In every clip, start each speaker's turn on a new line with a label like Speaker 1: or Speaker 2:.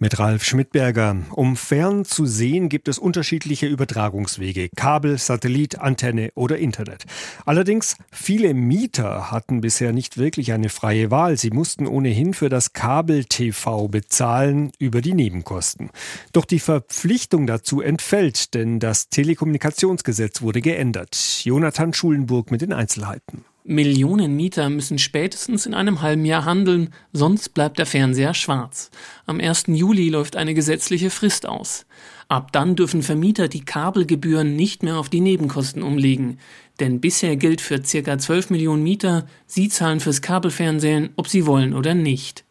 Speaker 1: Mit Ralf Schmidberger. Um fern zu sehen, gibt es unterschiedliche Übertragungswege. Kabel, Satellit, Antenne oder Internet. Allerdings, viele Mieter hatten bisher nicht wirklich eine freie Wahl. Sie mussten ohnehin für das Kabel-TV bezahlen über die Nebenkosten. Doch die Verpflichtung dazu entfällt, denn das Telekommunikationsgesetz wurde geändert. Jonathan Schulenburg mit den Einzelheiten.
Speaker 2: Millionen Mieter müssen spätestens in einem halben Jahr handeln, sonst bleibt der Fernseher schwarz. Am 1. Juli läuft eine gesetzliche Frist aus. Ab dann dürfen Vermieter die Kabelgebühren nicht mehr auf die Nebenkosten umlegen. Denn bisher gilt für ca. 12 Millionen Mieter, sie zahlen fürs Kabelfernsehen, ob sie wollen oder nicht.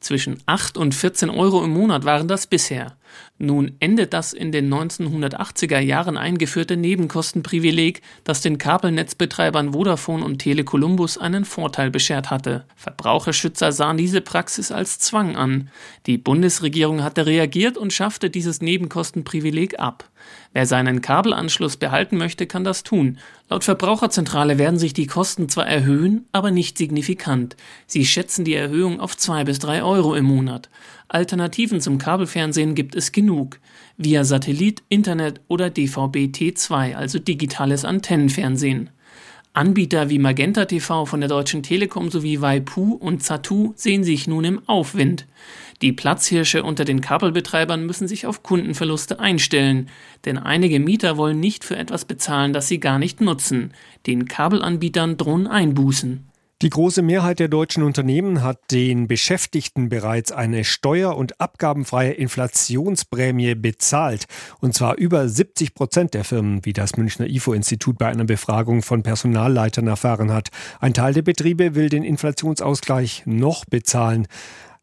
Speaker 2: Zwischen 8 und 14 Euro im Monat waren das bisher. Nun endet das in den 1980er Jahren eingeführte Nebenkostenprivileg, das den Kabelnetzbetreibern Vodafone und Tele Columbus einen Vorteil beschert hatte. Verbraucherschützer sahen diese Praxis als Zwang an. Die Bundesregierung hatte reagiert und schaffte dieses Nebenkostenprivileg ab. Wer seinen Kabelanschluss behalten möchte, kann das tun. Laut Verbraucherzentrale werden sich die Kosten zwar erhöhen, aber nicht signifikant. Sie schätzen die Erhöhung auf zwei bis drei Euro im Monat. Alternativen zum Kabelfernsehen gibt es genug. Via Satellit, Internet oder DVB-T2, also digitales Antennenfernsehen. Anbieter wie Magenta TV von der Deutschen Telekom sowie Waipu und Zatu sehen sich nun im Aufwind. Die Platzhirsche unter den Kabelbetreibern müssen sich auf Kundenverluste einstellen, denn einige Mieter wollen nicht für etwas bezahlen, das sie gar nicht nutzen. Den Kabelanbietern drohen Einbußen.
Speaker 1: Die große Mehrheit der deutschen Unternehmen hat den Beschäftigten bereits eine steuer- und abgabenfreie Inflationsprämie bezahlt. Und zwar über 70 Prozent der Firmen, wie das Münchner IFO-Institut bei einer Befragung von Personalleitern erfahren hat. Ein Teil der Betriebe will den Inflationsausgleich noch bezahlen.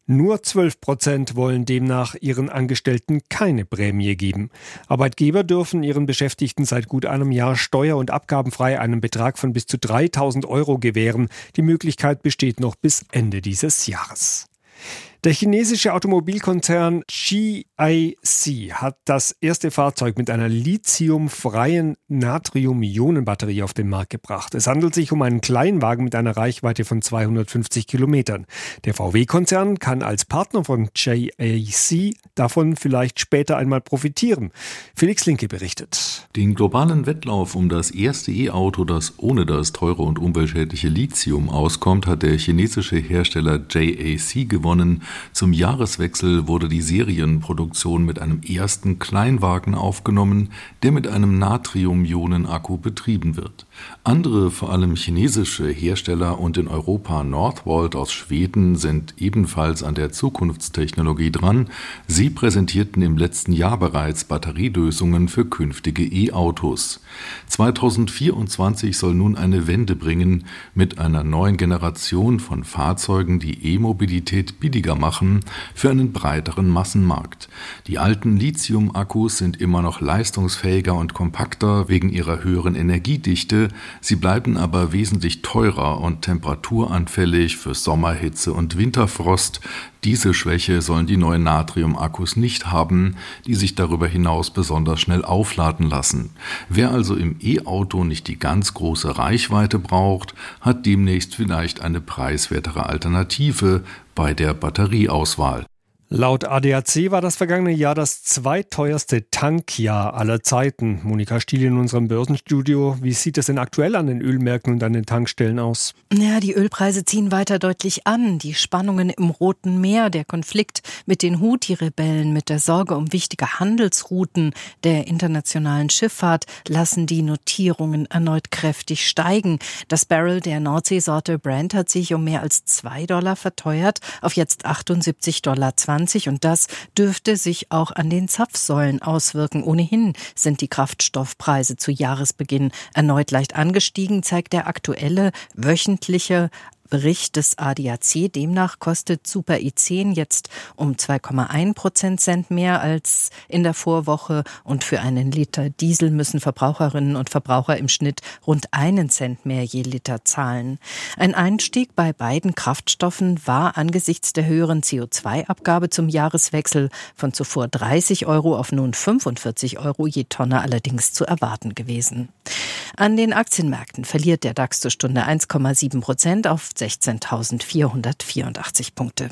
Speaker 1: Nur 12 Prozent wollen demnach ihren Angestellten keine Prämie geben. Arbeitgeber dürfen ihren Beschäftigten seit gut einem Jahr steuer- und abgabenfrei einen Betrag von bis zu 3000 Euro gewähren. Die Möglichkeit besteht noch bis Ende dieses Jahres. Der chinesische Automobilkonzern GIC hat das erste Fahrzeug mit einer lithiumfreien Natrium-Ionen-Batterie auf den Markt gebracht. Es handelt sich um einen Kleinwagen mit einer Reichweite von 250 Kilometern. Der VW-Konzern kann als Partner von GIC davon vielleicht später einmal profitieren. Felix Linke berichtet.
Speaker 3: Den globalen Wettlauf um das erste E-Auto, das ohne das teure und umweltschädliche Lithium auskommt, hat der chinesische Hersteller JAC gewonnen. Zum Jahreswechsel wurde die Serienproduktion mit einem ersten Kleinwagen aufgenommen, der mit einem Natrium-Ionen-Akku betrieben wird. Andere, vor allem chinesische Hersteller und in Europa Northvolt aus Schweden sind ebenfalls an der Zukunftstechnologie dran. Sie präsentierten im letzten Jahr bereits Batterielösungen für künftige E-Autos. 2024 soll nun eine Wende bringen mit einer neuen Generation von Fahrzeugen, die E-Mobilität billiger machen für einen breiteren Massenmarkt. Die alten Lithium-Akkus sind immer noch leistungsfähiger und kompakter wegen ihrer höheren Energiedichte, sie bleiben aber wesentlich teurer und temperaturanfällig für Sommerhitze und Winterfrost. Diese Schwäche sollen die neuen Natrium-Akkus nicht haben, die sich darüber hinaus besonders schnell aufladen lassen. Wer also im E-Auto nicht die ganz große Reichweite braucht, hat demnächst vielleicht eine preiswertere Alternative bei der Batterieauswahl.
Speaker 1: Laut ADAC war das vergangene Jahr das zweiteuerste Tankjahr aller Zeiten. Monika Stiel in unserem Börsenstudio. Wie sieht es denn aktuell an den Ölmärkten und an den Tankstellen aus?
Speaker 4: Ja, die Ölpreise ziehen weiter deutlich an. Die Spannungen im Roten Meer, der Konflikt mit den Houthi-Rebellen, mit der Sorge um wichtige Handelsrouten der internationalen Schifffahrt lassen die Notierungen erneut kräftig steigen. Das Barrel der Nordseesorte Brent hat sich um mehr als zwei Dollar verteuert auf jetzt 78 Dollar. 2020 und das dürfte sich auch an den Zapfsäulen auswirken. Ohnehin sind die Kraftstoffpreise zu Jahresbeginn erneut leicht angestiegen, zeigt der aktuelle wöchentliche Bericht des ADAC. Demnach kostet Super i10 jetzt um 2,1 Prozent mehr als in der Vorwoche und für einen Liter Diesel müssen Verbraucherinnen und Verbraucher im Schnitt rund einen Cent mehr je Liter zahlen. Ein Einstieg bei beiden Kraftstoffen war angesichts der höheren CO2-Abgabe zum Jahreswechsel von zuvor 30 Euro auf nun 45 Euro je Tonne allerdings zu erwarten gewesen. An den Aktienmärkten verliert der DAX zur Stunde 1,7 Prozent auf 16.484 Punkte.